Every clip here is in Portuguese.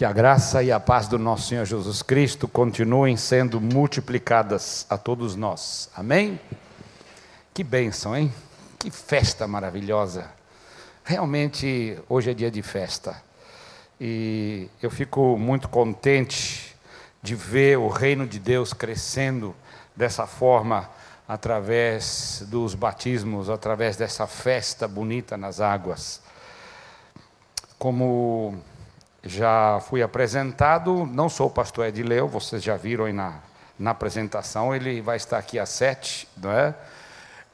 Que a graça e a paz do nosso Senhor Jesus Cristo continuem sendo multiplicadas a todos nós. Amém? Que bênção, hein? Que festa maravilhosa. Realmente, hoje é dia de festa. E eu fico muito contente de ver o reino de Deus crescendo dessa forma, através dos batismos, através dessa festa bonita nas águas. Como já fui apresentado, não sou o pastor Edileu, vocês já viram aí na, na apresentação, ele vai estar aqui às sete, não é?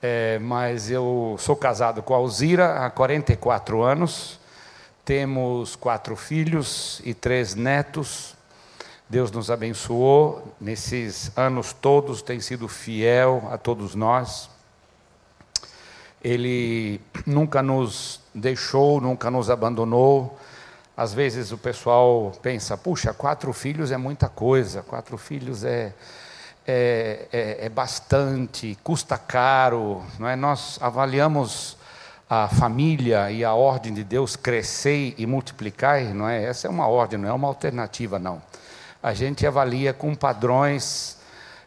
é? mas eu sou casado com a Alzira há 44 anos, temos quatro filhos e três netos. Deus nos abençoou nesses anos todos, tem sido fiel a todos nós. Ele nunca nos deixou, nunca nos abandonou às vezes o pessoal pensa, puxa, quatro filhos é muita coisa, quatro filhos é, é, é, é bastante, custa caro. Não é? Nós avaliamos a família e a ordem de Deus crescer e multiplicar, não é? Essa é uma ordem, não é uma alternativa, não. A gente avalia com padrões,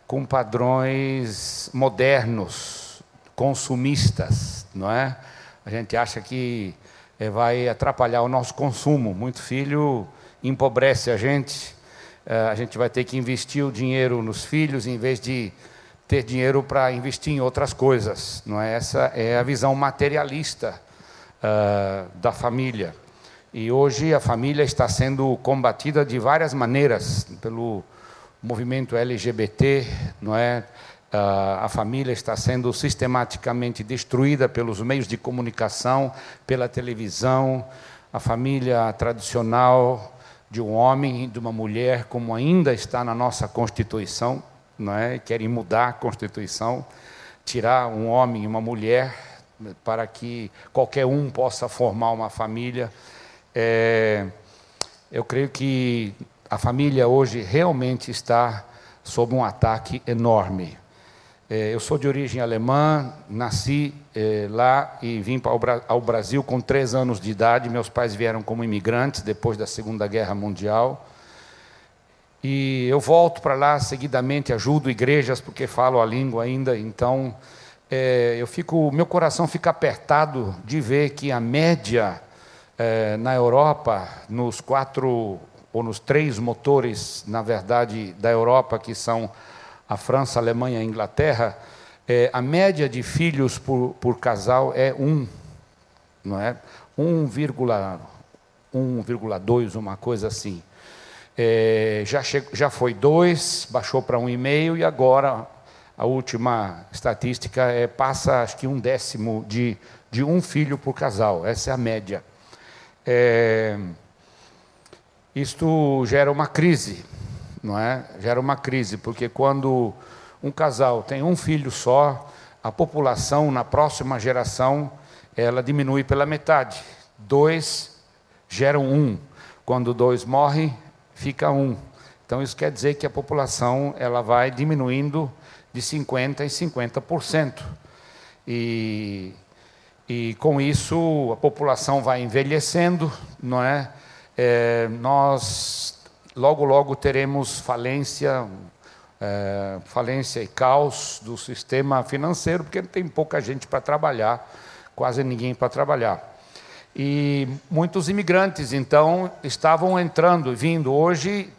com padrões modernos, consumistas, não é? A gente acha que é, vai atrapalhar o nosso consumo. Muito filho empobrece a gente. É, a gente vai ter que investir o dinheiro nos filhos em vez de ter dinheiro para investir em outras coisas. Não é essa é a visão materialista uh, da família. E hoje a família está sendo combatida de várias maneiras pelo movimento LGBT, não é? A família está sendo sistematicamente destruída pelos meios de comunicação, pela televisão, a família tradicional de um homem e de uma mulher, como ainda está na nossa Constituição, não é? querem mudar a Constituição, tirar um homem e uma mulher para que qualquer um possa formar uma família. É, eu creio que a família hoje realmente está sob um ataque enorme. É, eu sou de origem alemã, nasci é, lá e vim ao Brasil com três anos de idade. Meus pais vieram como imigrantes depois da Segunda Guerra Mundial. E eu volto para lá seguidamente, ajudo igrejas porque falo a língua ainda. Então, é, eu fico, meu coração fica apertado de ver que a média é, na Europa, nos quatro ou nos três motores, na verdade, da Europa que são a França, a Alemanha a Inglaterra, é, a média de filhos por, por casal é 1, não é? 1,2, uma coisa assim. É, já, che, já foi 2, baixou para 1,5 e agora a última estatística é passa acho que um décimo de, de um filho por casal. Essa é a média. É, isto gera uma crise não é? Gera uma crise, porque quando um casal tem um filho só, a população na próxima geração ela diminui pela metade. Dois geram um. Quando dois morrem, fica um. Então isso quer dizer que a população ela vai diminuindo de 50 em 50%. E, e com isso a população vai envelhecendo, não é? é nós logo, logo teremos falência, é, falência e caos do sistema financeiro, porque tem pouca gente para trabalhar, quase ninguém para trabalhar. E muitos imigrantes, então, estavam entrando, vindo hoje,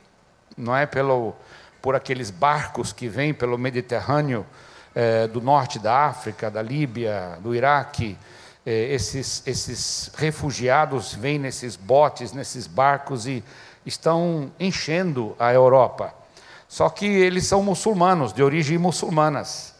não é pelo, por aqueles barcos que vêm pelo Mediterrâneo, é, do norte da África, da Líbia, do Iraque, é, esses, esses refugiados vêm nesses botes, nesses barcos e estão enchendo a Europa. Só que eles são muçulmanos, de origem muçulmanas,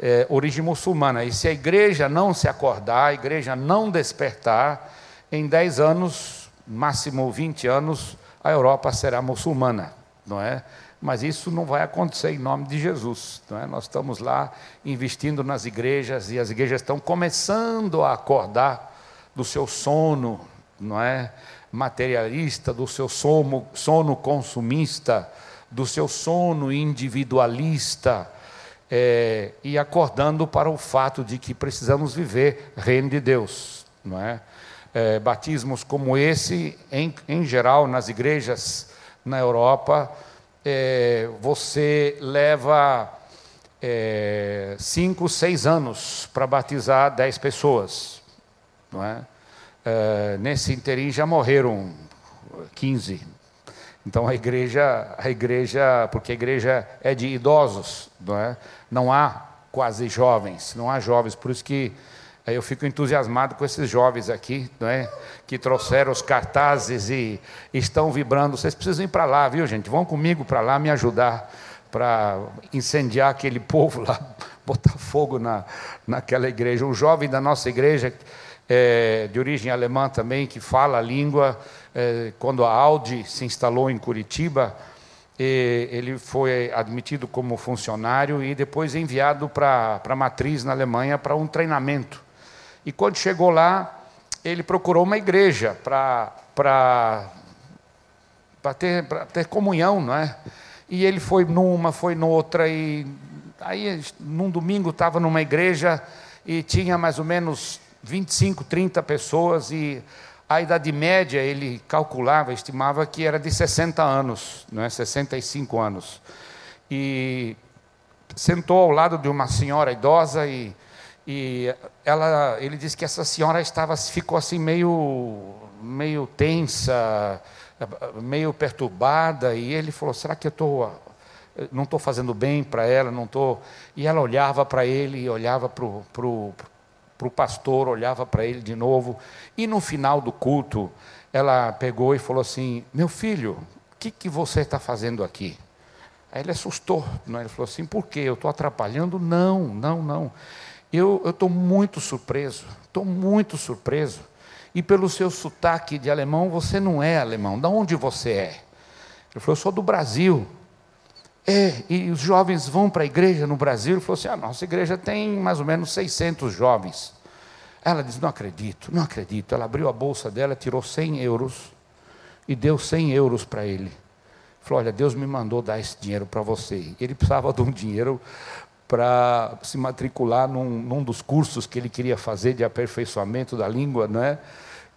é, origem muçulmana. E se a igreja não se acordar, a igreja não despertar, em 10 anos, máximo 20 anos, a Europa será muçulmana, não é? Mas isso não vai acontecer em nome de Jesus. Não é? Nós estamos lá investindo nas igrejas e as igrejas estão começando a acordar do seu sono, não é? Materialista, do seu sono, sono consumista, do seu sono individualista, é, e acordando para o fato de que precisamos viver reino de Deus, não é? é, batismos como esse, em, em geral, nas igrejas na Europa, é, você leva é, cinco, seis anos para batizar dez pessoas. Não é? É, nesse interim já morreram 15. Então a igreja, a igreja, porque a igreja é de idosos, não é? Não há quase jovens, não há jovens, por isso que eu fico entusiasmado com esses jovens aqui, não é? Que trouxeram os cartazes e estão vibrando. Vocês precisam ir para lá, viu, gente? Vão comigo para lá me ajudar para incendiar aquele povo lá, botar fogo na, naquela igreja. Um jovem da nossa igreja, é, de origem alemã também, que fala a língua, é, quando a Audi se instalou em Curitiba, ele foi admitido como funcionário e depois enviado para a matriz na Alemanha para um treinamento. E quando chegou lá, ele procurou uma igreja para ter, ter comunhão, não é? E ele foi numa, foi noutra, e aí num domingo estava numa igreja e tinha mais ou menos 25, 30 pessoas, e a idade média ele calculava, estimava que era de 60 anos, não é? 65 anos. E sentou ao lado de uma senhora idosa e, e ela, ele disse que essa senhora estava, ficou assim meio, meio tensa, meio perturbada, e ele falou: será que eu tô, não estou fazendo bem para ela? Não tô... E ela olhava para ele, olhava para o para o pastor, olhava para ele de novo, e no final do culto, ela pegou e falou assim: Meu filho, o que, que você está fazendo aqui? Aí ele assustou, não? É? ele falou assim: Por quê? Eu estou atrapalhando? Não, não, não. Eu estou muito surpreso, estou muito surpreso. E pelo seu sotaque de alemão, você não é alemão. De onde você é? Ele falou: Eu sou do Brasil. É, e os jovens vão para a igreja no Brasil. Ele falou assim: a nossa igreja tem mais ou menos 600 jovens. Ela disse: não acredito, não acredito. Ela abriu a bolsa dela, tirou 100 euros e deu 100 euros para ele. Falou: olha, Deus me mandou dar esse dinheiro para você. Ele precisava de um dinheiro para se matricular num, num dos cursos que ele queria fazer de aperfeiçoamento da língua, não é?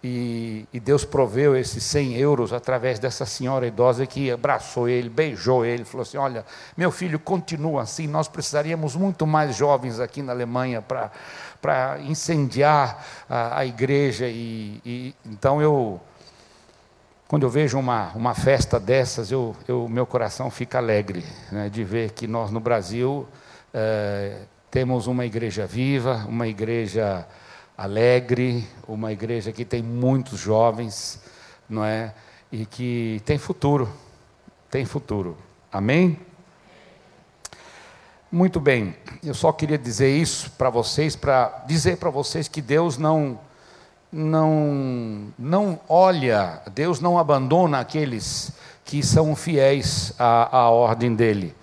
E, e, Deus proveu esses 100 euros através dessa senhora idosa que abraçou ele, beijou ele, falou assim: Olha, meu filho, continua assim. Nós precisaríamos muito mais jovens aqui na Alemanha para incendiar a, a igreja. E, e, então eu, quando eu vejo uma, uma festa dessas, eu, eu, meu coração fica alegre né, de ver que nós no Brasil é, temos uma igreja viva, uma igreja alegre, uma igreja que tem muitos jovens, não é? E que tem futuro, tem futuro. Amém? Muito bem, eu só queria dizer isso para vocês, para dizer para vocês que Deus não, não, não olha, Deus não abandona aqueles que são fiéis à, à ordem dele.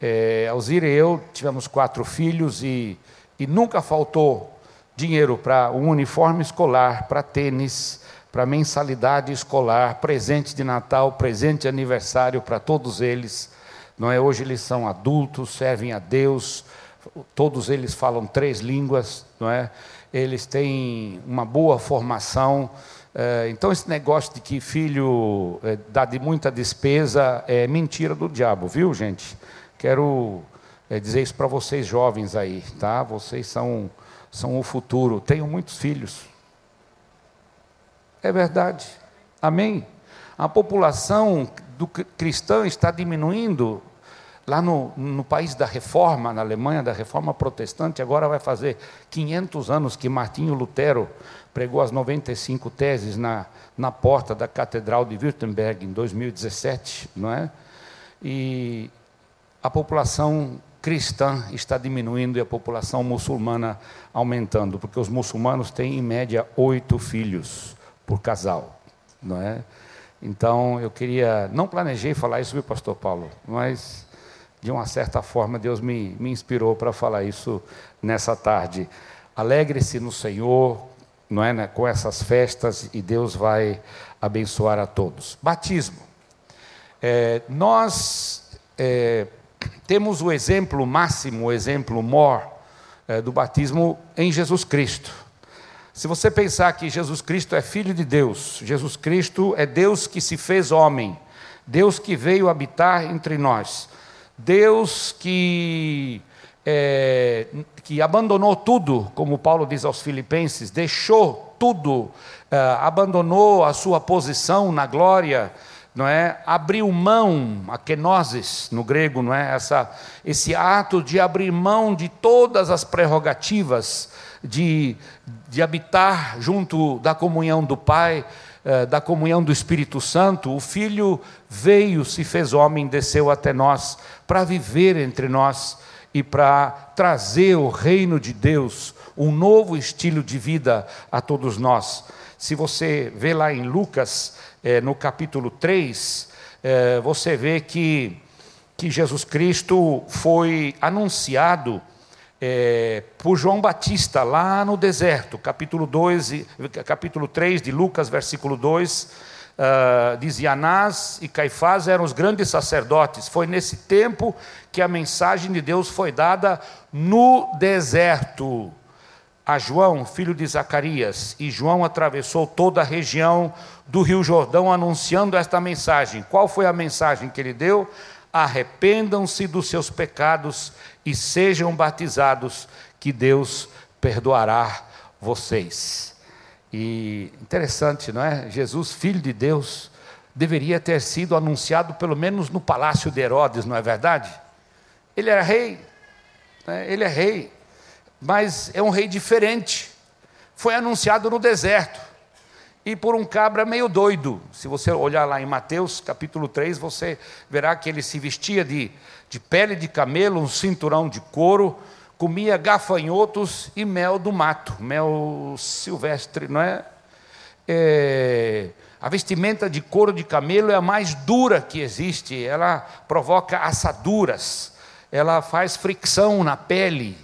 É, Alzira e eu tivemos quatro filhos e, e nunca faltou dinheiro para um uniforme escolar, para tênis, para mensalidade escolar, presente de Natal, presente de aniversário para todos eles. Não é hoje eles são adultos, servem a Deus, todos eles falam três línguas, não é? Eles têm uma boa formação. É, então esse negócio de que filho é, dá de muita despesa é mentira do diabo, viu, gente? Quero é, dizer isso para vocês jovens aí, tá? Vocês são são o futuro. Tenho muitos filhos. É verdade. Amém? A população do cristã está diminuindo. Lá no, no país da reforma, na Alemanha, da reforma protestante, agora vai fazer 500 anos que Martinho Lutero pregou as 95 teses na, na porta da Catedral de Württemberg em 2017, não é? E a população cristã está diminuindo e a população muçulmana aumentando, porque os muçulmanos têm em média oito filhos por casal, não é? Então eu queria, não planejei falar isso, viu, Pastor Paulo, mas de uma certa forma Deus me, me inspirou para falar isso nessa tarde. Alegre-se no Senhor, não é, né, com essas festas e Deus vai abençoar a todos. Batismo. É, nós é, temos o exemplo máximo, o exemplo mor é, do batismo em Jesus Cristo. Se você pensar que Jesus Cristo é filho de Deus, Jesus Cristo é Deus que se fez homem, Deus que veio habitar entre nós, Deus que, é, que abandonou tudo, como Paulo diz aos Filipenses, deixou tudo, é, abandonou a sua posição na glória, não é? Abriu mão, a kenosis no grego, não é? Essa, esse ato de abrir mão de todas as prerrogativas de, de habitar junto da comunhão do Pai, eh, da comunhão do Espírito Santo, o Filho veio, se fez homem, desceu até nós para viver entre nós e para trazer o reino de Deus, um novo estilo de vida a todos nós. Se você vê lá em Lucas, é, no capítulo 3, é, você vê que, que Jesus Cristo foi anunciado é, por João Batista lá no deserto, capítulo, 2, capítulo 3 de Lucas, versículo 2, uh, ah, dizia Anás e Caifás eram os grandes sacerdotes. Foi nesse tempo que a mensagem de Deus foi dada no deserto a João, filho de Zacarias, e João atravessou toda a região do Rio Jordão anunciando esta mensagem. Qual foi a mensagem que ele deu? Arrependam-se dos seus pecados e sejam batizados, que Deus perdoará vocês. E interessante, não é? Jesus, filho de Deus, deveria ter sido anunciado pelo menos no palácio de Herodes, não é verdade? Ele era rei, né? ele é rei mas é um rei diferente. Foi anunciado no deserto e por um cabra meio doido. Se você olhar lá em Mateus capítulo 3, você verá que ele se vestia de, de pele de camelo, um cinturão de couro, comia gafanhotos e mel do mato, mel silvestre, não é? é a vestimenta de couro de camelo é a mais dura que existe, ela provoca assaduras, ela faz fricção na pele,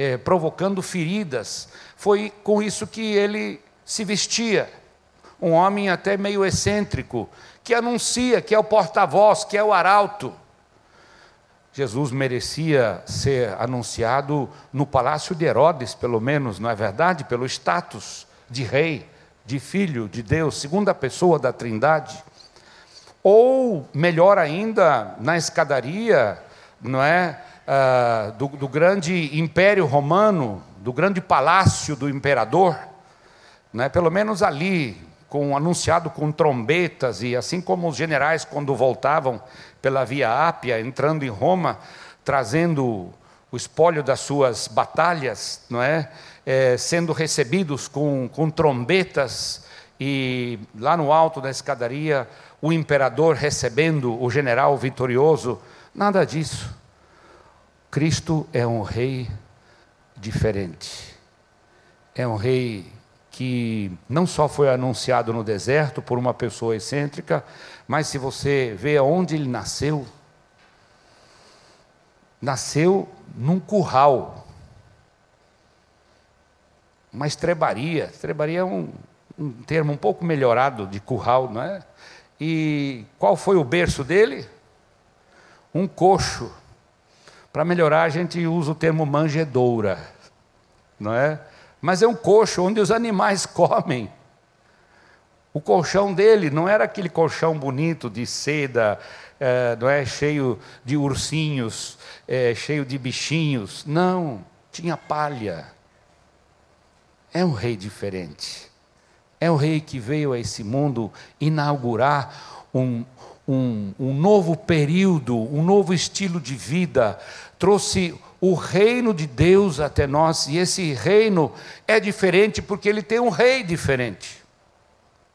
é, provocando feridas. Foi com isso que ele se vestia. Um homem até meio excêntrico, que anuncia, que é o porta-voz, que é o arauto. Jesus merecia ser anunciado no palácio de Herodes, pelo menos, não é verdade? Pelo status de rei, de filho de Deus, segunda pessoa da Trindade. Ou, melhor ainda, na escadaria, não é? Uh, do, do grande império romano, do grande palácio do imperador, né, pelo menos ali, com anunciado com trombetas, e assim como os generais, quando voltavam pela Via Ápia, entrando em Roma, trazendo o espólio das suas batalhas, não é? é sendo recebidos com, com trombetas, e lá no alto da escadaria, o imperador recebendo o general vitorioso, nada disso. Cristo é um rei diferente. É um rei que não só foi anunciado no deserto por uma pessoa excêntrica, mas se você vê onde ele nasceu, nasceu num curral, uma estrebaria. Estrebaria é um, um termo um pouco melhorado de curral, não é? E qual foi o berço dele? Um coxo para melhorar, a gente usa o termo manjedoura, não é? Mas é um coxo onde os animais comem. O colchão dele não era aquele colchão bonito de seda, é, não é cheio de ursinhos, é, cheio de bichinhos. Não, tinha palha. É um rei diferente. É um rei que veio a esse mundo inaugurar um, um, um novo período, um novo estilo de vida, trouxe o reino de Deus até nós, e esse reino é diferente porque ele tem um rei diferente.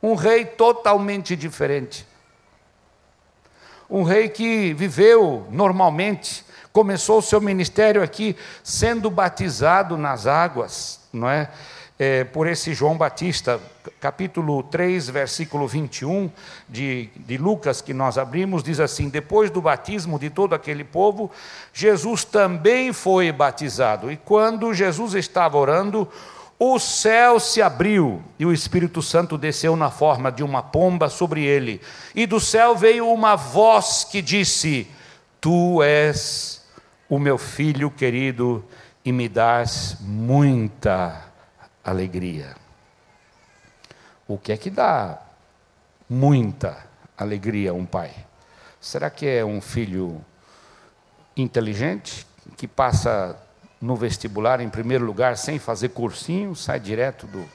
Um rei totalmente diferente. Um rei que viveu normalmente, começou o seu ministério aqui sendo batizado nas águas, não é? É, por esse João Batista, capítulo 3, versículo 21 de, de Lucas, que nós abrimos, diz assim: Depois do batismo de todo aquele povo, Jesus também foi batizado. E quando Jesus estava orando, o céu se abriu e o Espírito Santo desceu na forma de uma pomba sobre ele. E do céu veio uma voz que disse: Tu és o meu filho querido e me dás muita alegria. O que é que dá muita alegria a um pai? Será que é um filho inteligente, que passa no vestibular em primeiro lugar sem fazer cursinho, sai direto do,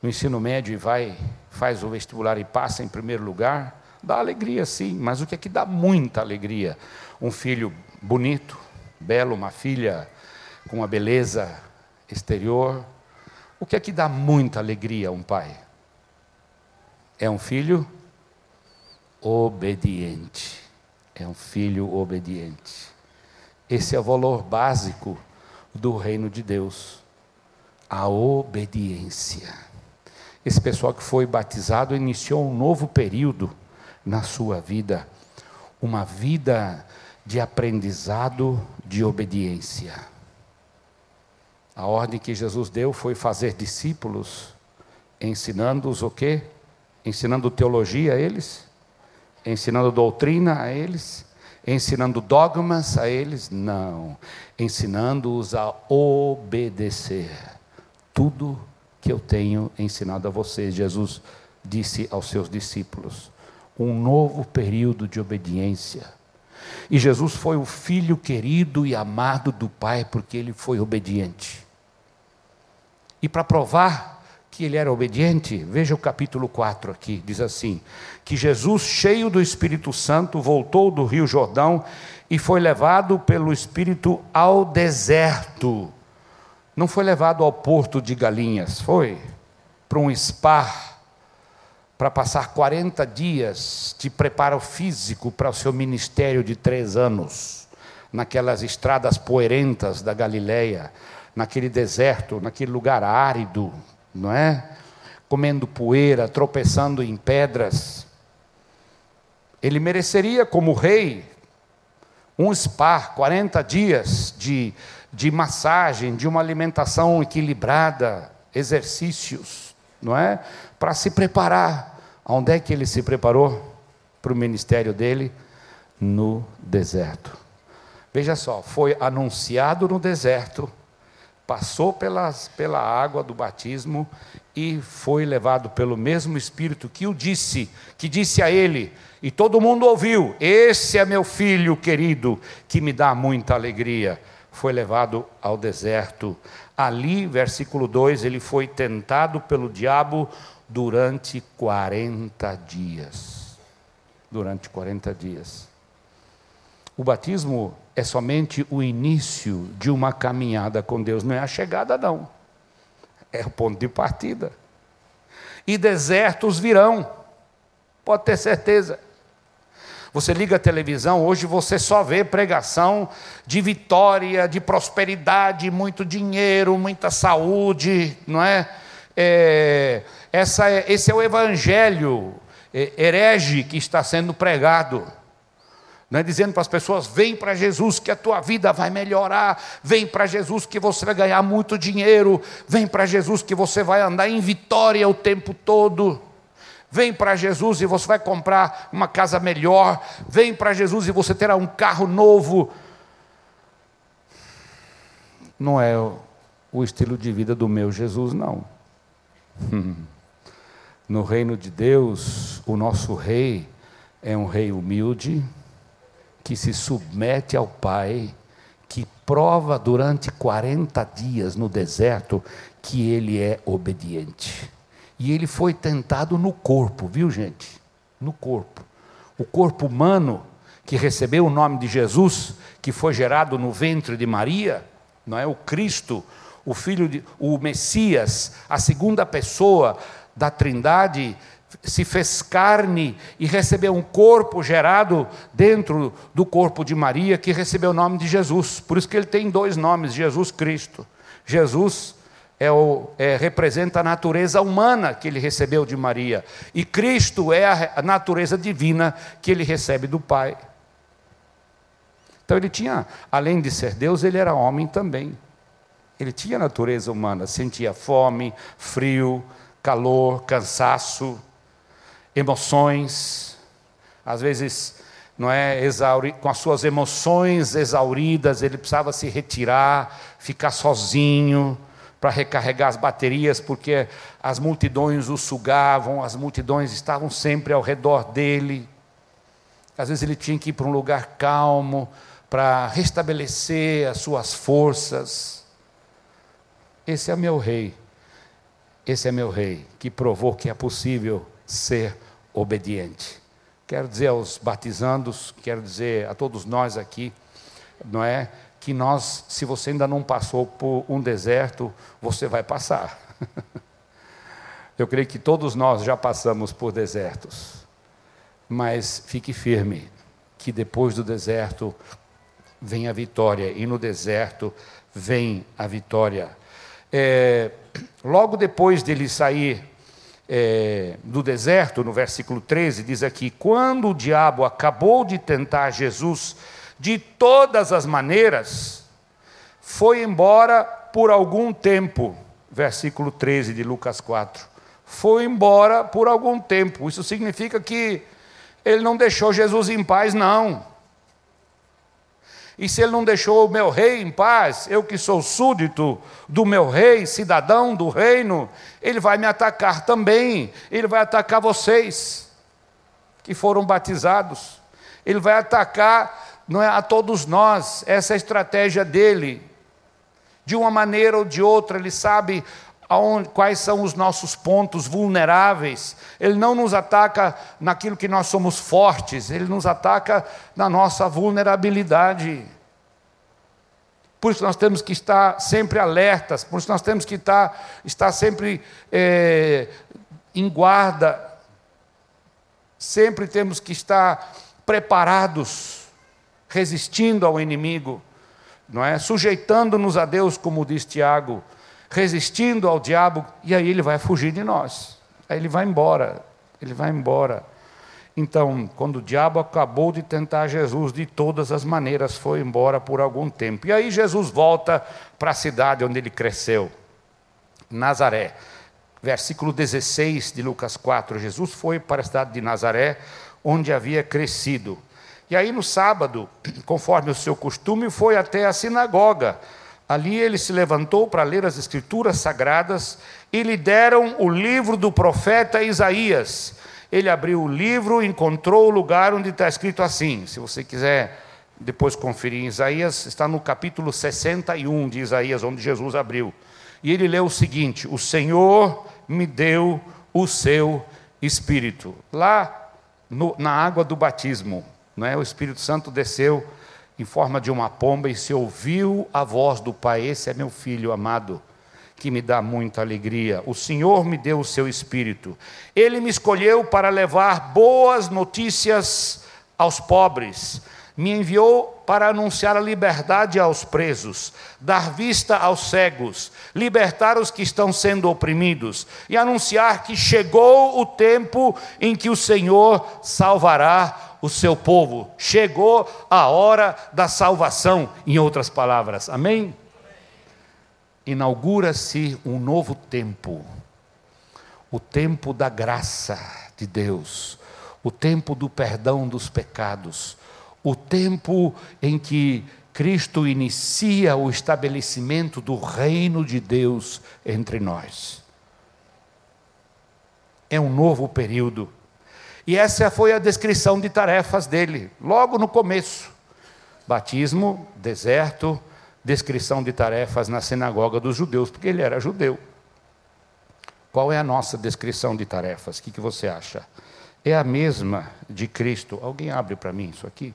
do ensino médio e vai, faz o vestibular e passa em primeiro lugar? Dá alegria, sim, mas o que é que dá muita alegria? Um filho bonito, belo, uma filha com uma beleza exterior. O que é que dá muita alegria a um pai? É um filho obediente. É um filho obediente. Esse é o valor básico do reino de Deus. A obediência. Esse pessoal que foi batizado iniciou um novo período na sua vida, uma vida de aprendizado de obediência. A ordem que Jesus deu foi fazer discípulos, ensinando-os o quê? Ensinando teologia a eles, ensinando doutrina a eles, ensinando dogmas a eles? Não, ensinando-os a obedecer tudo que eu tenho ensinado a vocês. Jesus disse aos seus discípulos: um novo período de obediência. E Jesus foi o filho querido e amado do Pai, porque ele foi obediente. E para provar que ele era obediente, veja o capítulo 4 aqui, diz assim: que Jesus, cheio do Espírito Santo, voltou do Rio Jordão e foi levado pelo Espírito ao deserto. Não foi levado ao porto de galinhas, foi para um spa para passar 40 dias de preparo físico para o seu ministério de três anos, naquelas estradas poeirentas da Galileia, naquele deserto, naquele lugar árido, não é? Comendo poeira, tropeçando em pedras. Ele mereceria, como rei, um spa, 40 dias de, de massagem, de uma alimentação equilibrada, exercícios, não é? Para se preparar Onde é que ele se preparou para o ministério dele? No deserto. Veja só, foi anunciado no deserto, passou pelas, pela água do batismo e foi levado pelo mesmo Espírito que o disse, que disse a ele, e todo mundo ouviu: Esse é meu filho querido, que me dá muita alegria. Foi levado ao deserto. Ali, versículo 2, ele foi tentado pelo diabo durante 40 dias. Durante 40 dias. O batismo é somente o início de uma caminhada com Deus, não é a chegada, não. É o ponto de partida. E desertos virão, pode ter certeza. Você liga a televisão, hoje você só vê pregação de vitória, de prosperidade, muito dinheiro, muita saúde, não é? é essa é, esse é o evangelho é, herege que está sendo pregado. Não é dizendo para as pessoas: vem para Jesus que a tua vida vai melhorar, vem para Jesus que você vai ganhar muito dinheiro, vem para Jesus que você vai andar em vitória o tempo todo. Vem para Jesus e você vai comprar uma casa melhor, vem para Jesus e você terá um carro novo. Não é o estilo de vida do meu Jesus, não. No reino de Deus, o nosso rei é um rei humilde, que se submete ao Pai, que prova durante 40 dias no deserto que ele é obediente. E ele foi tentado no corpo, viu gente? No corpo. O corpo humano que recebeu o nome de Jesus, que foi gerado no ventre de Maria, não é o Cristo, o filho de o Messias, a segunda pessoa da Trindade se fez carne e recebeu um corpo gerado dentro do corpo de Maria, que recebeu o nome de Jesus. Por isso que ele tem dois nomes: Jesus Cristo. Jesus é o, é, representa a natureza humana que ele recebeu de Maria, e Cristo é a, natureza divina que ele recebe do Pai. Então ele tinha, além de ser Deus, ele era homem também. Ele tinha natureza humana, sentia fome, frio, calor, cansaço, emoções, às vezes não é exauri, com as suas emoções exauridas, ele precisava se retirar, ficar sozinho, para recarregar as baterias, porque as multidões o sugavam, as multidões estavam sempre ao redor dele. Às vezes ele tinha que ir para um lugar calmo para restabelecer as suas forças. Esse é meu rei. Esse é meu rei que provou que é possível ser obediente. Quero dizer aos batizandos, quero dizer a todos nós aqui, não é? Que nós, se você ainda não passou por um deserto, você vai passar. Eu creio que todos nós já passamos por desertos. Mas fique firme, que depois do deserto vem a vitória, e no deserto vem a vitória. É, logo depois dele sair é, do deserto, no versículo 13, diz aqui: quando o diabo acabou de tentar Jesus de todas as maneiras, foi embora por algum tempo. Versículo 13 de Lucas 4. Foi embora por algum tempo. Isso significa que ele não deixou Jesus em paz, não. E se ele não deixou o meu rei em paz, eu que sou súdito do meu rei, cidadão do reino, ele vai me atacar também. Ele vai atacar vocês que foram batizados. Ele vai atacar não é, a todos nós. Essa é a estratégia dele. De uma maneira ou de outra, ele sabe aonde, quais são os nossos pontos vulneráveis. Ele não nos ataca naquilo que nós somos fortes, ele nos ataca na nossa vulnerabilidade. Por isso nós temos que estar sempre alertas, por isso nós temos que estar, estar sempre é, em guarda, sempre temos que estar preparados, resistindo ao inimigo, não é? Sujeitando-nos a Deus, como diz Tiago, resistindo ao diabo, e aí ele vai fugir de nós. Aí ele vai embora. Ele vai embora. Então, quando o diabo acabou de tentar Jesus de todas as maneiras, foi embora por algum tempo. E aí Jesus volta para a cidade onde ele cresceu, Nazaré. Versículo 16 de Lucas 4. Jesus foi para a cidade de Nazaré, onde havia crescido. E aí no sábado, conforme o seu costume, foi até a sinagoga Ali ele se levantou para ler as escrituras sagradas e lhe deram o livro do profeta Isaías. Ele abriu o livro e encontrou o lugar onde está escrito assim. Se você quiser depois conferir em Isaías, está no capítulo 61 de Isaías, onde Jesus abriu. E ele leu o seguinte: O Senhor me deu o seu espírito. Lá no, na água do batismo, não é? o Espírito Santo desceu em forma de uma pomba e se ouviu a voz do Pai: Esse é meu filho amado, que me dá muita alegria. O Senhor me deu o seu espírito. Ele me escolheu para levar boas notícias aos pobres. Me enviou para anunciar a liberdade aos presos, dar vista aos cegos, libertar os que estão sendo oprimidos e anunciar que chegou o tempo em que o Senhor salvará o seu povo. Chegou a hora da salvação, em outras palavras. Amém? Inaugura-se um novo tempo. O tempo da graça de Deus, o tempo do perdão dos pecados, o tempo em que Cristo inicia o estabelecimento do reino de Deus entre nós. É um novo período e essa foi a descrição de tarefas dele, logo no começo: batismo, deserto, descrição de tarefas na sinagoga dos judeus, porque ele era judeu. Qual é a nossa descrição de tarefas? O que, você acha? É a mesma de Cristo. Alguém abre para mim isso aqui?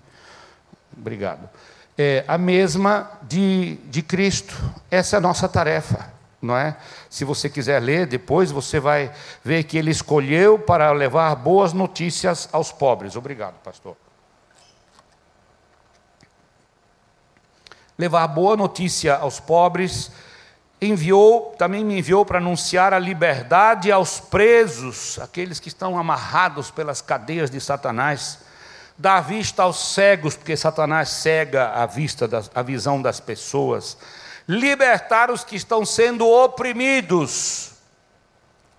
Obrigado. É a mesma de, de Cristo. Essa é a nossa tarefa não é? Se você quiser ler depois, você vai ver que ele escolheu para levar boas notícias aos pobres. Obrigado, pastor. Levar boa notícia aos pobres, enviou, também me enviou para anunciar a liberdade aos presos, aqueles que estão amarrados pelas cadeias de Satanás, dar vista aos cegos, porque Satanás cega a vista, das, a visão das pessoas libertar os que estão sendo oprimidos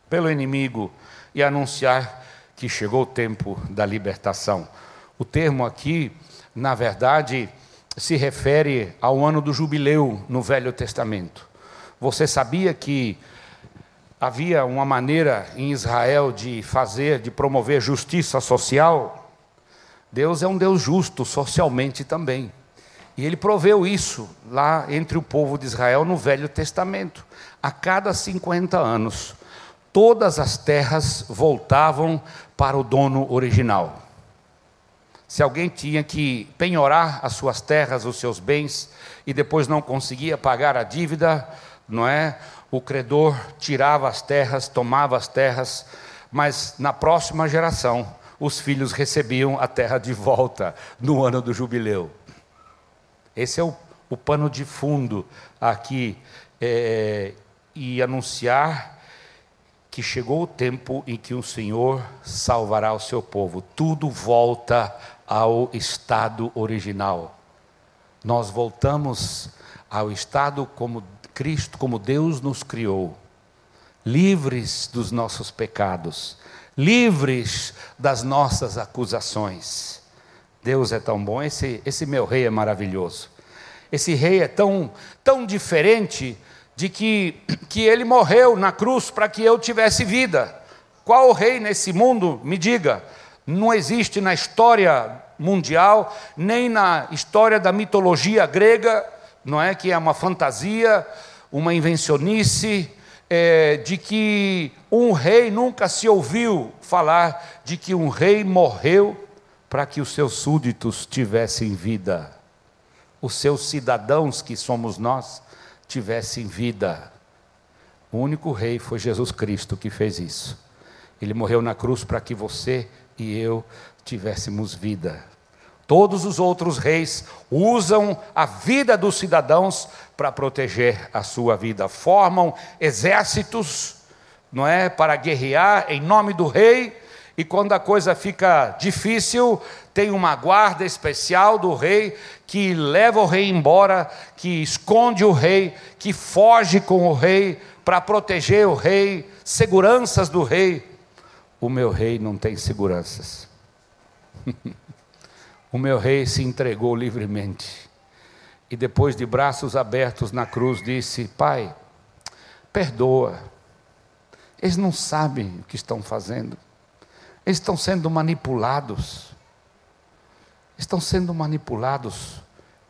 pelo inimigo e anunciar que chegou o tempo da libertação. O termo aqui, na verdade, se refere ao ano do jubileu no Velho Testamento. Você sabia que havia uma maneira em Israel de fazer, de promover justiça social? Deus é um Deus justo socialmente também. E ele proveu isso lá entre o povo de Israel no Velho Testamento. A cada 50 anos, todas as terras voltavam para o dono original. Se alguém tinha que penhorar as suas terras, os seus bens, e depois não conseguia pagar a dívida, não é? O credor tirava as terras, tomava as terras, mas na próxima geração os filhos recebiam a terra de volta no ano do jubileu. Esse é o, o pano de fundo aqui. É, e anunciar que chegou o tempo em que o Senhor salvará o seu povo. Tudo volta ao estado original. Nós voltamos ao estado como Cristo, como Deus nos criou, livres dos nossos pecados, livres das nossas acusações Deus é tão bom, esse, esse meu rei é maravilhoso. Esse rei é tão, tão diferente de que, que ele morreu na cruz para que eu tivesse vida. Qual rei nesse mundo, me diga, não existe na história mundial, nem na história da mitologia grega, não é que é uma fantasia, uma invencionice, é, de que um rei nunca se ouviu falar de que um rei morreu para que os seus súditos tivessem vida, os seus cidadãos, que somos nós, tivessem vida. O único rei foi Jesus Cristo que fez isso. Ele morreu na cruz para que você e eu tivéssemos vida. Todos os outros reis usam a vida dos cidadãos para proteger a sua vida, formam exércitos, não é, para guerrear em nome do rei e quando a coisa fica difícil, tem uma guarda especial do rei que leva o rei embora, que esconde o rei, que foge com o rei para proteger o rei, seguranças do rei. O meu rei não tem seguranças. o meu rei se entregou livremente. E depois de braços abertos na cruz, disse: Pai, perdoa. Eles não sabem o que estão fazendo. Eles estão sendo manipulados. Estão sendo manipulados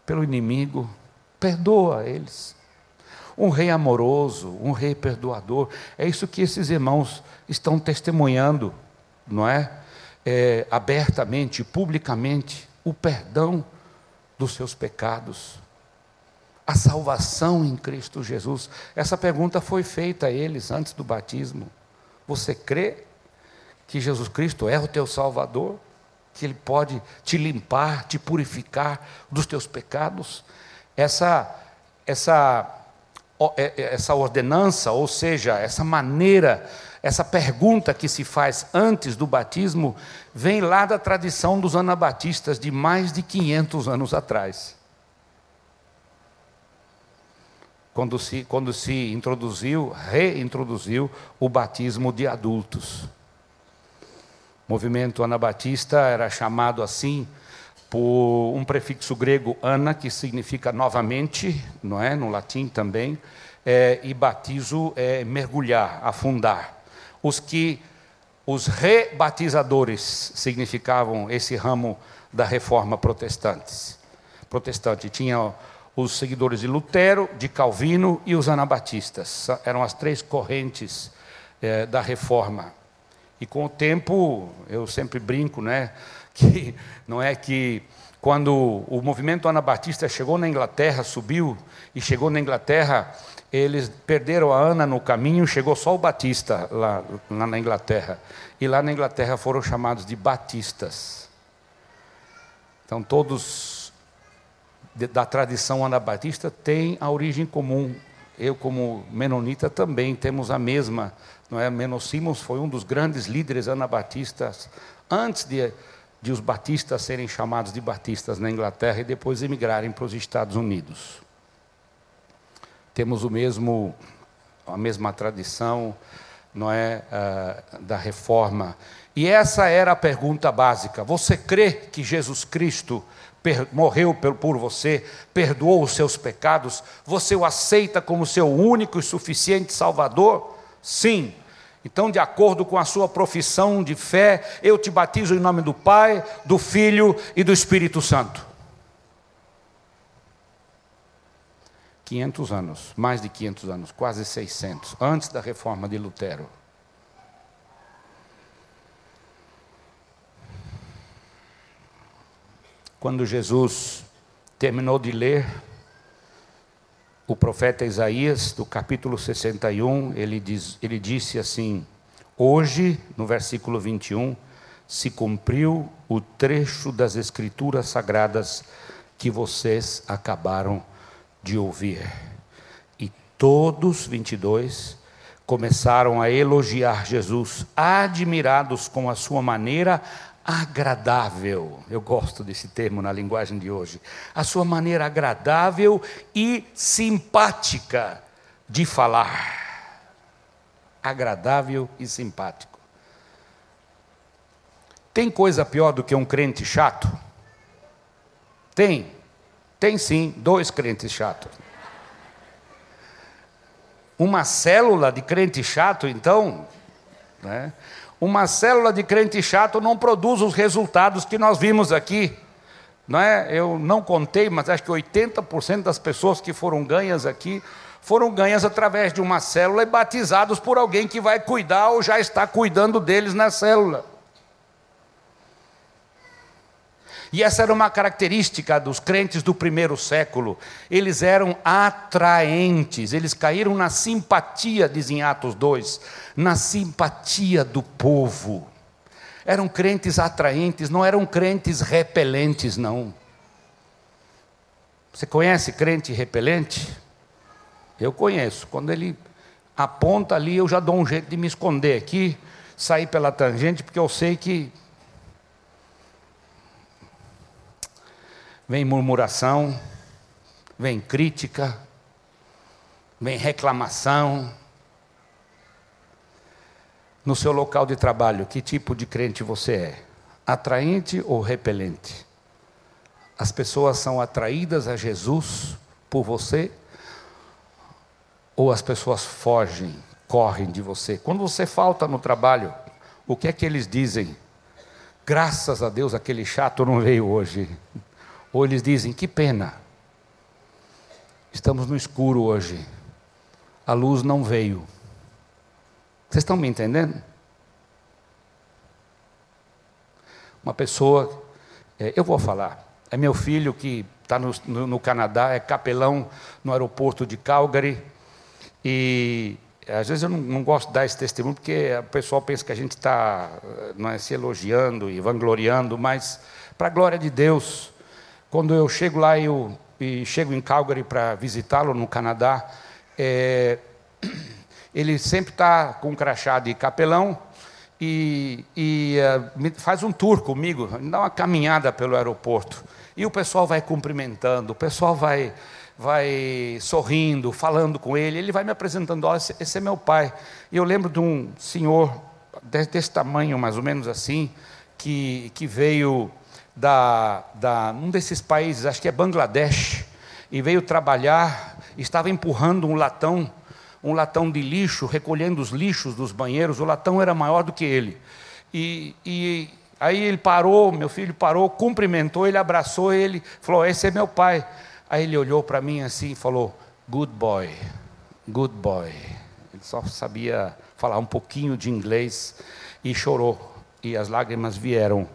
pelo inimigo. Perdoa eles. Um rei amoroso, um rei perdoador. É isso que esses irmãos estão testemunhando, não é? é abertamente, publicamente, o perdão dos seus pecados a salvação em Cristo Jesus? Essa pergunta foi feita a eles antes do batismo. Você crê? Que Jesus Cristo é o teu Salvador, que Ele pode te limpar, te purificar dos teus pecados. Essa, essa, é, é, essa ordenança, ou seja, essa maneira, essa pergunta que se faz antes do batismo, vem lá da tradição dos anabatistas de mais de 500 anos atrás. Quando se, quando se introduziu, reintroduziu o batismo de adultos. O movimento anabatista era chamado assim por um prefixo grego ana, que significa novamente, não é? No latim também. É, e batizo é mergulhar, afundar. Os que os rebatizadores significavam esse ramo da reforma protestante. Protestante tinha os seguidores de Lutero, de Calvino e os anabatistas. Eram as três correntes é, da reforma. E com o tempo, eu sempre brinco, né, que não é que quando o movimento anabatista chegou na Inglaterra, subiu e chegou na Inglaterra, eles perderam a Ana no caminho, chegou só o Batista lá, lá na Inglaterra. E lá na Inglaterra foram chamados de batistas. Então todos da tradição anabatista têm a origem comum. Eu, como menonita, também temos a mesma não é? Menos Simons foi um dos grandes líderes anabatistas antes de, de os batistas serem chamados de batistas na Inglaterra e depois emigrarem para os Estados Unidos. Temos o mesmo, a mesma tradição, não é, uh, da reforma. E essa era a pergunta básica: você crê que Jesus Cristo morreu por você, perdoou os seus pecados? Você o aceita como seu único e suficiente Salvador? Sim. Então, de acordo com a sua profissão de fé, eu te batizo em nome do Pai, do Filho e do Espírito Santo. 500 anos, mais de 500 anos, quase 600, antes da reforma de Lutero. Quando Jesus terminou de ler o profeta Isaías, do capítulo 61, ele, diz, ele disse assim: Hoje, no versículo 21, se cumpriu o trecho das Escrituras Sagradas que vocês acabaram de ouvir. E todos, 22, começaram a elogiar Jesus, admirados com a sua maneira agradável. Eu gosto desse termo na linguagem de hoje. A sua maneira agradável e simpática de falar. Agradável e simpático. Tem coisa pior do que um crente chato? Tem. Tem sim, dois crentes chatos. Uma célula de crente chato, então, né? Uma célula de crente chato não produz os resultados que nós vimos aqui. Não é? Eu não contei, mas acho que 80% das pessoas que foram ganhas aqui foram ganhas através de uma célula e batizados por alguém que vai cuidar ou já está cuidando deles na célula. E essa era uma característica dos crentes do primeiro século. Eles eram atraentes, eles caíram na simpatia, dizem Atos 2, na simpatia do povo. Eram crentes atraentes, não eram crentes repelentes, não. Você conhece crente repelente? Eu conheço. Quando ele aponta ali, eu já dou um jeito de me esconder aqui, sair pela tangente, porque eu sei que vem murmuração, vem crítica, vem reclamação. No seu local de trabalho, que tipo de crente você é? Atraente ou repelente? As pessoas são atraídas a Jesus por você? Ou as pessoas fogem, correm de você? Quando você falta no trabalho, o que é que eles dizem? Graças a Deus aquele chato não veio hoje. Ou eles dizem: que pena, estamos no escuro hoje, a luz não veio. Vocês estão me entendendo? Uma pessoa, é, eu vou falar, é meu filho que está no, no, no, Canadá, é capelão no aeroporto de Calgary, e às vezes eu não, não, gosto de dar esse testemunho, porque o pessoal pensa que a gente está é, se elogiando e vangloriando, mas para a glória de Deus, quando eu chego lá eu, e chego em Calgary para visitá-lo no Canadá, é, ele sempre está com um crachá de capelão e, e uh, faz um tour comigo, dá uma caminhada pelo aeroporto. E o pessoal vai cumprimentando, o pessoal vai, vai sorrindo, falando com ele. Ele vai me apresentando: oh, esse, esse é meu pai. E eu lembro de um senhor desse tamanho, mais ou menos assim, que, que veio da, da um desses países, acho que é Bangladesh, e veio trabalhar, estava empurrando um latão, um latão de lixo, recolhendo os lixos dos banheiros, o latão era maior do que ele. E, e aí ele parou, meu filho parou, cumprimentou, ele abraçou ele, falou: Esse é meu pai. Aí ele olhou para mim assim e falou: Good boy, good boy. Ele só sabia falar um pouquinho de inglês e chorou, e as lágrimas vieram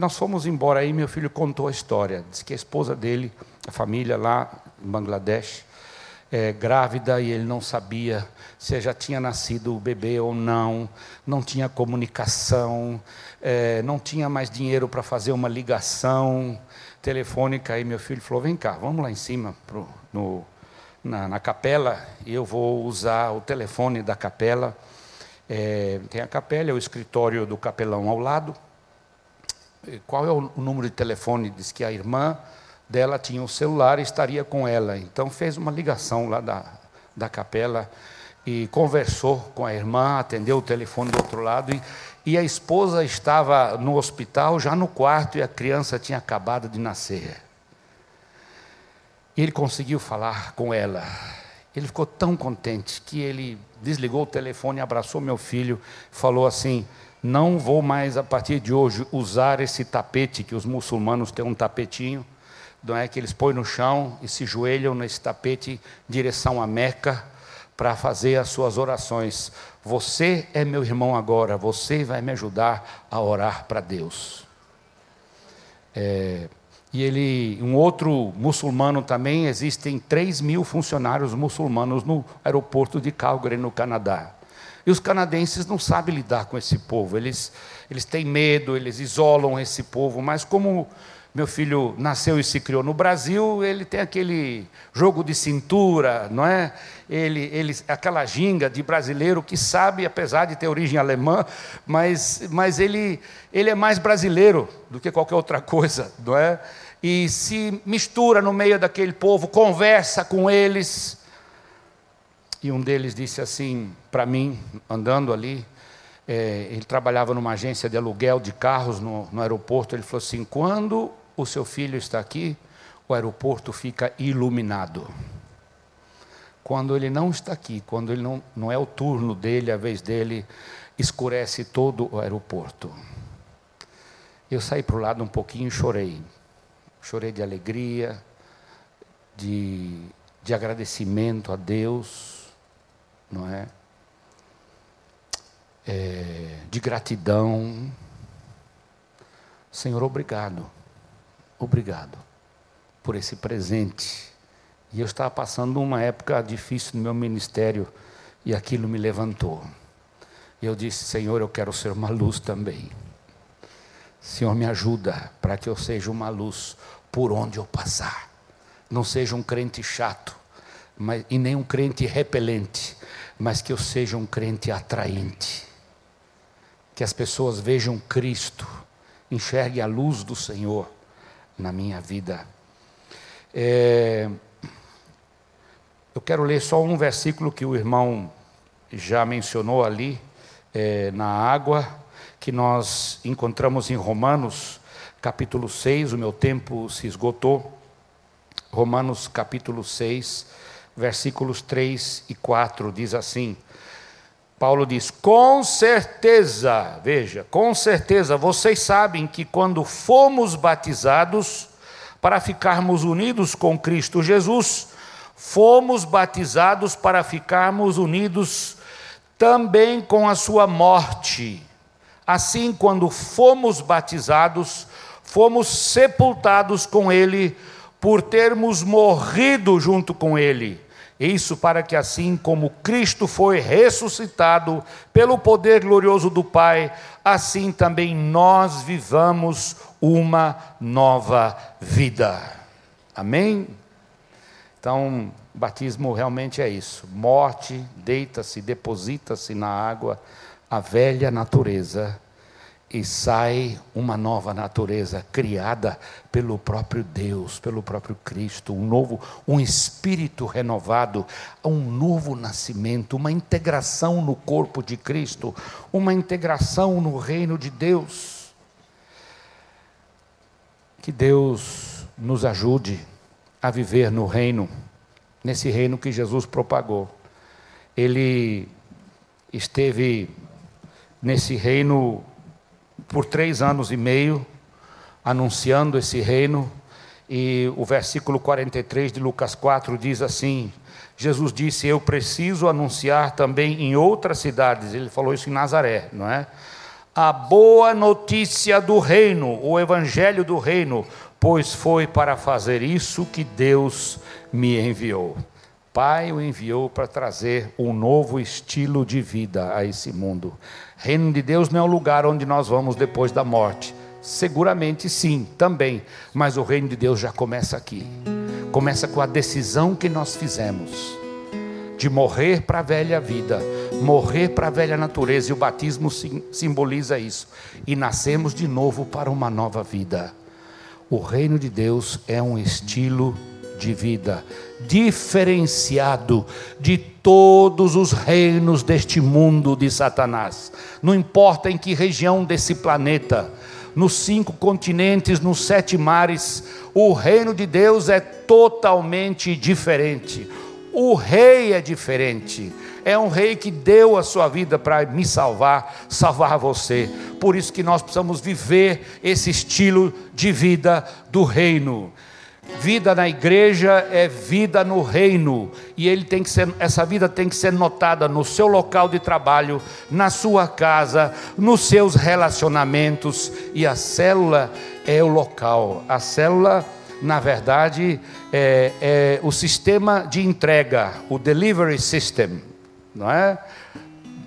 nós fomos embora aí, meu filho contou a história. Diz que a esposa dele, a família lá em Bangladesh, é, grávida e ele não sabia se já tinha nascido o bebê ou não, não tinha comunicação, é, não tinha mais dinheiro para fazer uma ligação telefônica. Aí meu filho falou: Vem cá, vamos lá em cima pro, no, na, na capela e eu vou usar o telefone da capela. É, tem a capela, é o escritório do capelão ao lado qual é o número de telefone? Diz que a irmã dela tinha o um celular e estaria com ela. Então fez uma ligação lá da, da capela e conversou com a irmã, atendeu o telefone do outro lado e, e a esposa estava no hospital, já no quarto, e a criança tinha acabado de nascer. Ele conseguiu falar com ela. Ele ficou tão contente que ele desligou o telefone, abraçou meu filho, falou assim: Não vou mais a partir de hoje usar esse tapete, que os muçulmanos têm um tapetinho, não é que eles põem no chão e se joelham nesse tapete em direção a Meca para fazer as suas orações. Você é meu irmão agora, você vai me ajudar a orar para Deus. É, e ele, um outro muçulmano também, existem 3 mil funcionários muçulmanos no aeroporto de Calgary, no Canadá. E os canadenses não sabem lidar com esse povo, eles, eles têm medo, eles isolam esse povo, mas como meu filho nasceu e se criou no Brasil, ele tem aquele jogo de cintura, não é? Ele, ele, aquela ginga de brasileiro que sabe, apesar de ter origem alemã, mas, mas ele, ele é mais brasileiro do que qualquer outra coisa, não é? E se mistura no meio daquele povo, conversa com eles. E um deles disse assim para mim, andando ali, é, ele trabalhava numa agência de aluguel de carros no, no aeroporto. Ele falou assim: quando o seu filho está aqui, o aeroporto fica iluminado. Quando ele não está aqui, quando ele não, não é o turno dele, a vez dele, escurece todo o aeroporto. Eu saí para o lado um pouquinho e chorei. Chorei de alegria, de, de agradecimento a Deus, não é? é? De gratidão. Senhor, obrigado obrigado por esse presente. E eu estava passando uma época difícil no meu ministério e aquilo me levantou. E eu disse: Senhor, eu quero ser uma luz também. Senhor, me ajuda para que eu seja uma luz por onde eu passar. Não seja um crente chato, mas, e nem um crente repelente, mas que eu seja um crente atraente. Que as pessoas vejam Cristo, enxerguem a luz do Senhor na minha vida. É, eu quero ler só um versículo que o irmão já mencionou ali, é, na água, que nós encontramos em Romanos, capítulo 6. O meu tempo se esgotou. Romanos, capítulo 6, versículos 3 e 4, diz assim. Paulo diz: com certeza, veja, com certeza, vocês sabem que quando fomos batizados, para ficarmos unidos com Cristo Jesus, fomos batizados para ficarmos unidos também com a Sua morte. Assim, quando fomos batizados, fomos sepultados com Ele, por termos morrido junto com Ele isso para que, assim como Cristo foi ressuscitado pelo poder glorioso do Pai, assim também nós vivamos uma nova vida. Amém? Então, batismo realmente é isso: morte, deita-se, deposita-se na água a velha natureza e sai uma nova natureza criada pelo próprio Deus, pelo próprio Cristo, um novo, um espírito renovado, um novo nascimento, uma integração no corpo de Cristo, uma integração no reino de Deus. Que Deus nos ajude a viver no reino, nesse reino que Jesus propagou. Ele esteve nesse reino por três anos e meio, anunciando esse reino. E o versículo 43 de Lucas 4 diz assim: Jesus disse: Eu preciso anunciar também em outras cidades. Ele falou isso em Nazaré, não é? A boa notícia do reino, o evangelho do reino, pois foi para fazer isso que Deus me enviou. Pai o enviou para trazer um novo estilo de vida a esse mundo. Reino de Deus não é o lugar onde nós vamos depois da morte. Seguramente sim, também. Mas o reino de Deus já começa aqui. Começa com a decisão que nós fizemos de morrer para a velha vida, morrer para a velha natureza, e o batismo simboliza isso. E nascemos de novo para uma nova vida. O reino de Deus é um estilo de vida, diferenciado de todos os reinos deste mundo de Satanás. Não importa em que região desse planeta, nos cinco continentes, nos sete mares, o reino de Deus é totalmente diferente. O rei é diferente. É um rei que deu a sua vida para me salvar, salvar você. Por isso que nós precisamos viver esse estilo de vida do reino. Vida na igreja é vida no reino, e ele tem que ser, essa vida tem que ser notada no seu local de trabalho, na sua casa, nos seus relacionamentos, e a célula é o local. A célula, na verdade, é, é o sistema de entrega, o delivery system, não é?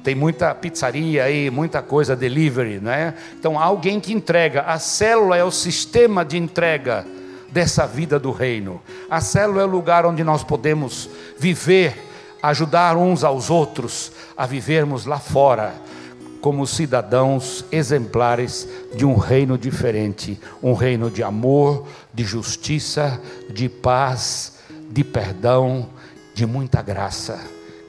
Tem muita pizzaria aí, muita coisa delivery, não é? Então, alguém que entrega. A célula é o sistema de entrega dessa vida do reino. A célula é o lugar onde nós podemos viver, ajudar uns aos outros a vivermos lá fora como cidadãos exemplares de um reino diferente, um reino de amor, de justiça, de paz, de perdão, de muita graça.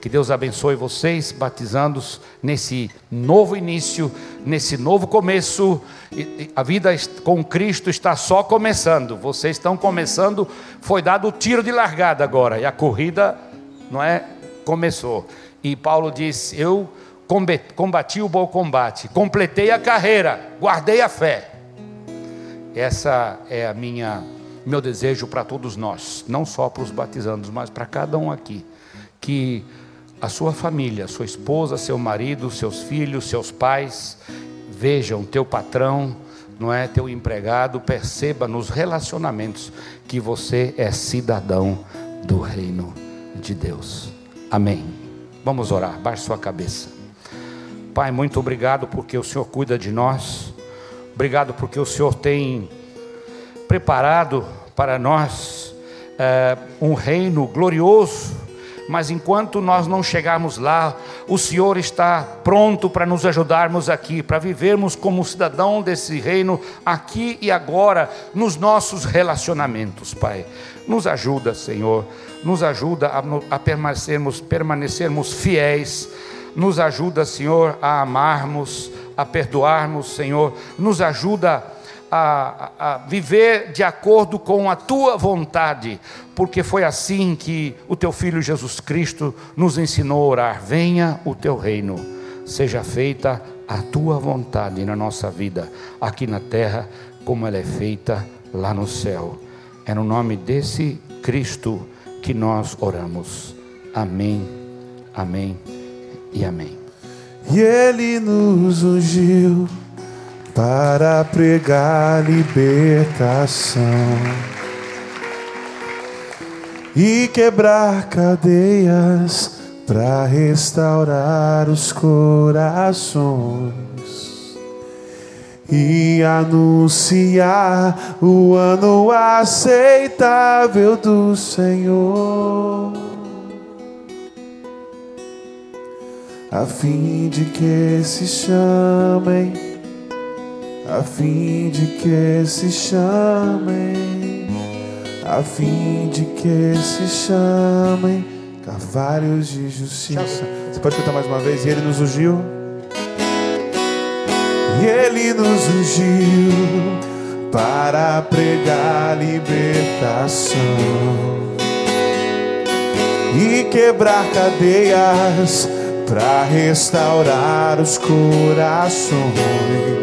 Que Deus abençoe vocês, batizando-os nesse novo início, nesse novo começo. A vida com Cristo está só começando. Vocês estão começando, foi dado o tiro de largada agora, e a corrida, não é? Começou. E Paulo disse: Eu combati o bom combate, completei a carreira, guardei a fé. Essa é a minha meu desejo para todos nós, não só para os batizandos, mas para cada um aqui, que a sua família, sua esposa, seu marido, seus filhos, seus pais, vejam teu patrão, não é teu empregado, perceba nos relacionamentos que você é cidadão do reino de Deus. Amém. Vamos orar, baixe sua cabeça. Pai, muito obrigado porque o Senhor cuida de nós. Obrigado porque o Senhor tem preparado para nós é, um reino glorioso mas enquanto nós não chegarmos lá, o Senhor está pronto para nos ajudarmos aqui, para vivermos como cidadão desse reino aqui e agora, nos nossos relacionamentos, Pai. Nos ajuda, Senhor, nos ajuda a, a permanecermos, permanecermos fiéis, nos ajuda, Senhor, a amarmos, a perdoarmos, Senhor, nos ajuda a a, a, viver de acordo com a tua vontade, porque foi assim que o teu filho Jesus Cristo nos ensinou a orar: venha o teu reino, seja feita a tua vontade na nossa vida, aqui na terra, como ela é feita lá no céu. É no nome desse Cristo que nós oramos. Amém, amém e amém. E Ele nos ungiu para pregar libertação e quebrar cadeias para restaurar os corações e anunciar o ano aceitável do Senhor. A fim de que se chamem a fim de que se chamem, a fim de que se chamem carvalhos de justiça. Você pode cantar mais uma vez? E ele nos ungiu. E ele nos ungiu para pregar libertação e quebrar cadeias para restaurar os corações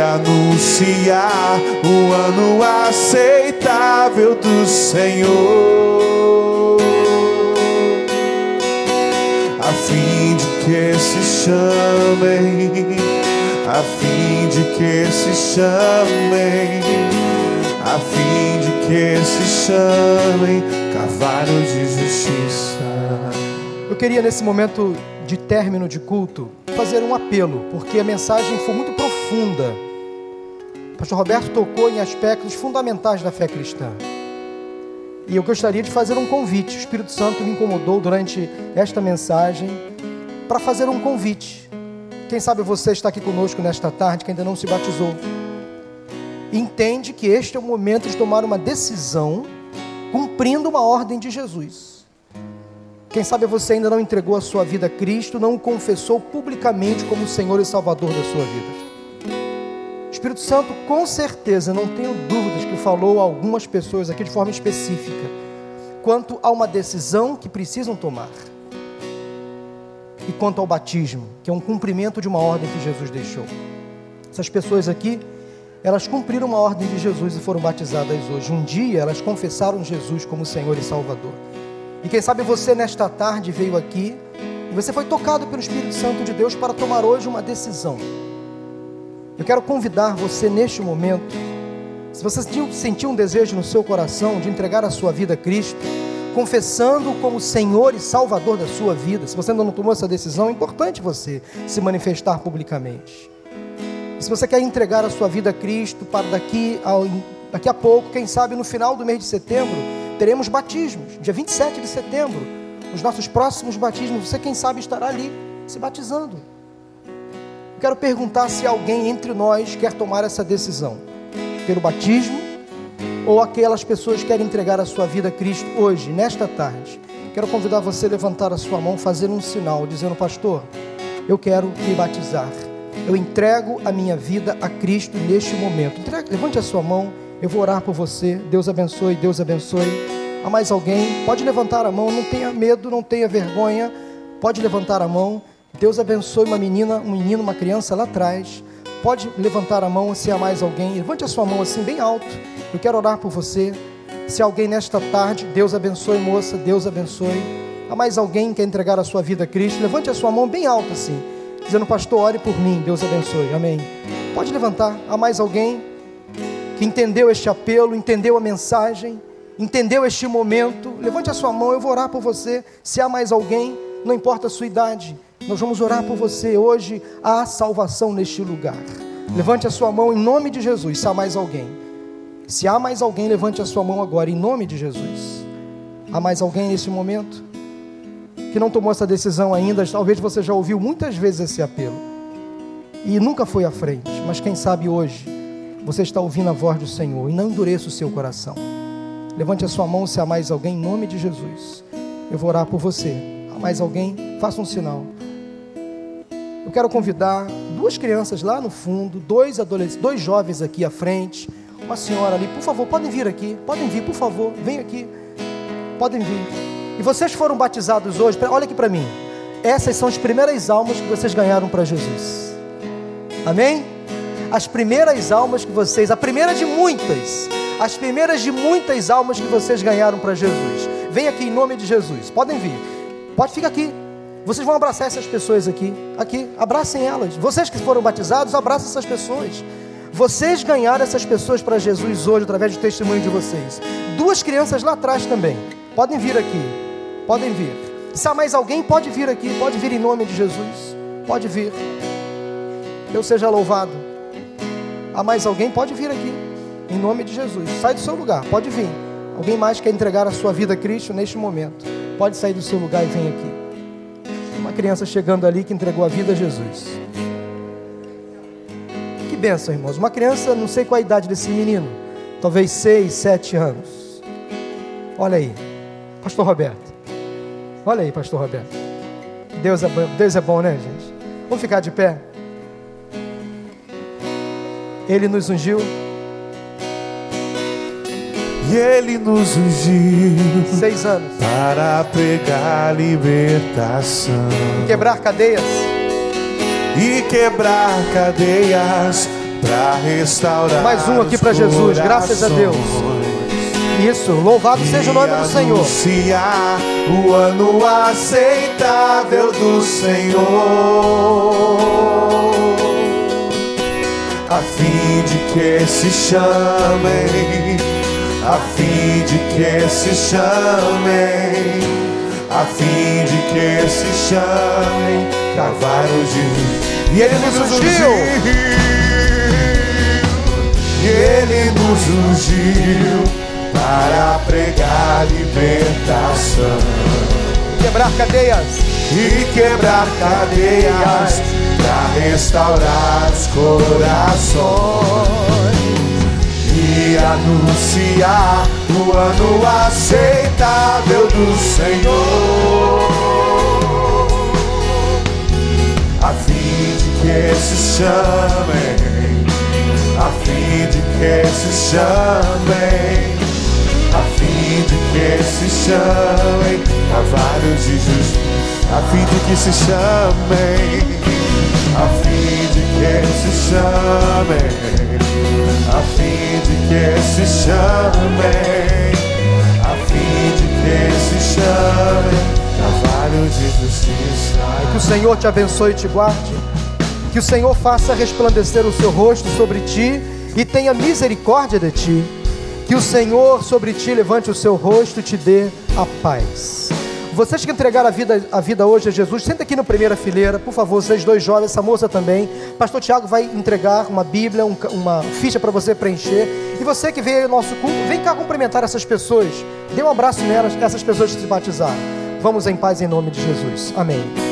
anunciar o ano aceitável do Senhor, a fim de que se chamem, a fim de que se chamem, a fim de que se chamem cavalos de justiça. Eu queria nesse momento de término de culto fazer um apelo, porque a mensagem foi muito profunda pastor Roberto tocou em aspectos fundamentais da fé cristã. E eu gostaria de fazer um convite. O Espírito Santo me incomodou durante esta mensagem para fazer um convite. Quem sabe você está aqui conosco nesta tarde que ainda não se batizou. entende que este é o momento de tomar uma decisão cumprindo uma ordem de Jesus. Quem sabe você ainda não entregou a sua vida a Cristo, não o confessou publicamente como Senhor e Salvador da sua vida. Espírito Santo, com certeza, não tenho dúvidas que falou a algumas pessoas aqui de forma específica, quanto a uma decisão que precisam tomar. E quanto ao batismo, que é um cumprimento de uma ordem que Jesus deixou. Essas pessoas aqui elas cumpriram uma ordem de Jesus e foram batizadas hoje. Um dia elas confessaram Jesus como Senhor e Salvador. E quem sabe você nesta tarde veio aqui e você foi tocado pelo Espírito Santo de Deus para tomar hoje uma decisão. Eu quero convidar você neste momento, se você sentiu um desejo no seu coração de entregar a sua vida a Cristo, confessando como Senhor e Salvador da sua vida, se você ainda não tomou essa decisão, é importante você se manifestar publicamente. Se você quer entregar a sua vida a Cristo para daqui daqui a pouco, quem sabe no final do mês de setembro, teremos batismos. Dia 27 de setembro, os nossos próximos batismos. Você, quem sabe, estará ali se batizando. Quero perguntar se alguém entre nós quer tomar essa decisão pelo batismo ou aquelas pessoas querem entregar a sua vida a Cristo hoje, nesta tarde. Quero convidar você a levantar a sua mão, fazer um sinal, dizendo: Pastor, eu quero me batizar eu entrego a minha vida a Cristo neste momento. levante a sua mão, eu vou orar por você. Deus abençoe, Deus abençoe. Há mais alguém? Pode levantar a mão, não tenha medo, não tenha vergonha. Pode levantar a mão. Deus abençoe uma menina, um menino, uma criança lá atrás. Pode levantar a mão se há mais alguém. Levante a sua mão assim, bem alto. Eu quero orar por você. Se alguém nesta tarde, Deus abençoe, moça, Deus abençoe. Há mais alguém que quer entregar a sua vida a Cristo? Levante a sua mão bem alto assim dizendo: Pastor, ore por mim, Deus abençoe. Amém. Pode levantar. Há mais alguém que entendeu este apelo, entendeu a mensagem, entendeu este momento? Levante a sua mão, eu vou orar por você. Se há mais alguém, não importa a sua idade, nós vamos orar por você. Hoje há salvação neste lugar. Levante a sua mão em nome de Jesus, se há mais alguém. Se há mais alguém, levante a sua mão agora em nome de Jesus. Há mais alguém nesse momento? que não tomou essa decisão ainda, talvez você já ouviu muitas vezes esse apelo e nunca foi à frente, mas quem sabe hoje você está ouvindo a voz do Senhor e não endureça o seu coração. Levante a sua mão se há mais alguém em nome de Jesus. Eu vou orar por você. Há mais alguém? Faça um sinal. Eu quero convidar duas crianças lá no fundo, dois adolescentes, dois jovens aqui à frente, uma senhora ali. Por favor, podem vir aqui. Podem vir, por favor. Vem aqui. Podem vir. E vocês foram batizados hoje, olha aqui para mim. Essas são as primeiras almas que vocês ganharam para Jesus. Amém? As primeiras almas que vocês, a primeira de muitas, as primeiras de muitas almas que vocês ganharam para Jesus. Vem aqui em nome de Jesus. Podem vir. Pode ficar aqui. Vocês vão abraçar essas pessoas aqui. Aqui, abracem elas. Vocês que foram batizados, abracem essas pessoas. Vocês ganharam essas pessoas para Jesus hoje através do testemunho de vocês. Duas crianças lá atrás também. Podem vir aqui. Podem vir. Se há mais alguém, pode vir aqui. Pode vir em nome de Jesus. Pode vir. Deus seja louvado. Há mais alguém? Pode vir aqui. Em nome de Jesus. Sai do seu lugar. Pode vir. Alguém mais quer entregar a sua vida a Cristo neste momento? Pode sair do seu lugar e vir aqui. Criança chegando ali que entregou a vida a Jesus. Que benção, irmãos. Uma criança, não sei qual a idade desse menino. Talvez seis, sete anos. Olha aí. Pastor Roberto. Olha aí, pastor Roberto. Deus é, Deus é bom, né, gente? Vamos ficar de pé. Ele nos ungiu. E ele nos ungiu. Seis anos. Para pregar libertação. Quebrar cadeias. E quebrar cadeias. Para restaurar. Mais um aqui para Jesus. Graças a Deus. Isso, louvado seja o nome do Senhor. Anunciar o ano aceitável do Senhor, a fim de que se chamem, a fim de que se chamem, a fim de que se chamem cavalos de e ele nos ungiu. E ele nos ungiu para pregar libertação. Quebrar cadeias. E quebrar cadeias para restaurar os corações. Anunciar o ano aceitável do Senhor, a fim de que se chamem, a fim de que se chamem, a fim de que se chamem cavalos de justiça, a fim de que se chamem, a fim de que se chamem. A fim de que se chamem, a fim de que se chamem, trabalho de justiça. Que o Senhor te abençoe e te guarde, que o Senhor faça resplandecer o seu rosto sobre ti e tenha misericórdia de ti, que o Senhor sobre ti levante o seu rosto e te dê a paz. Vocês que entregaram a vida, a vida hoje a Jesus, senta aqui na primeira fileira, por favor, vocês dois jovens, essa moça também. Pastor Tiago vai entregar uma Bíblia, um, uma ficha para você preencher. E você que veio ao nosso culto, vem cá cumprimentar essas pessoas. Dê um abraço nelas, essas pessoas que se batizaram. Vamos em paz em nome de Jesus. Amém.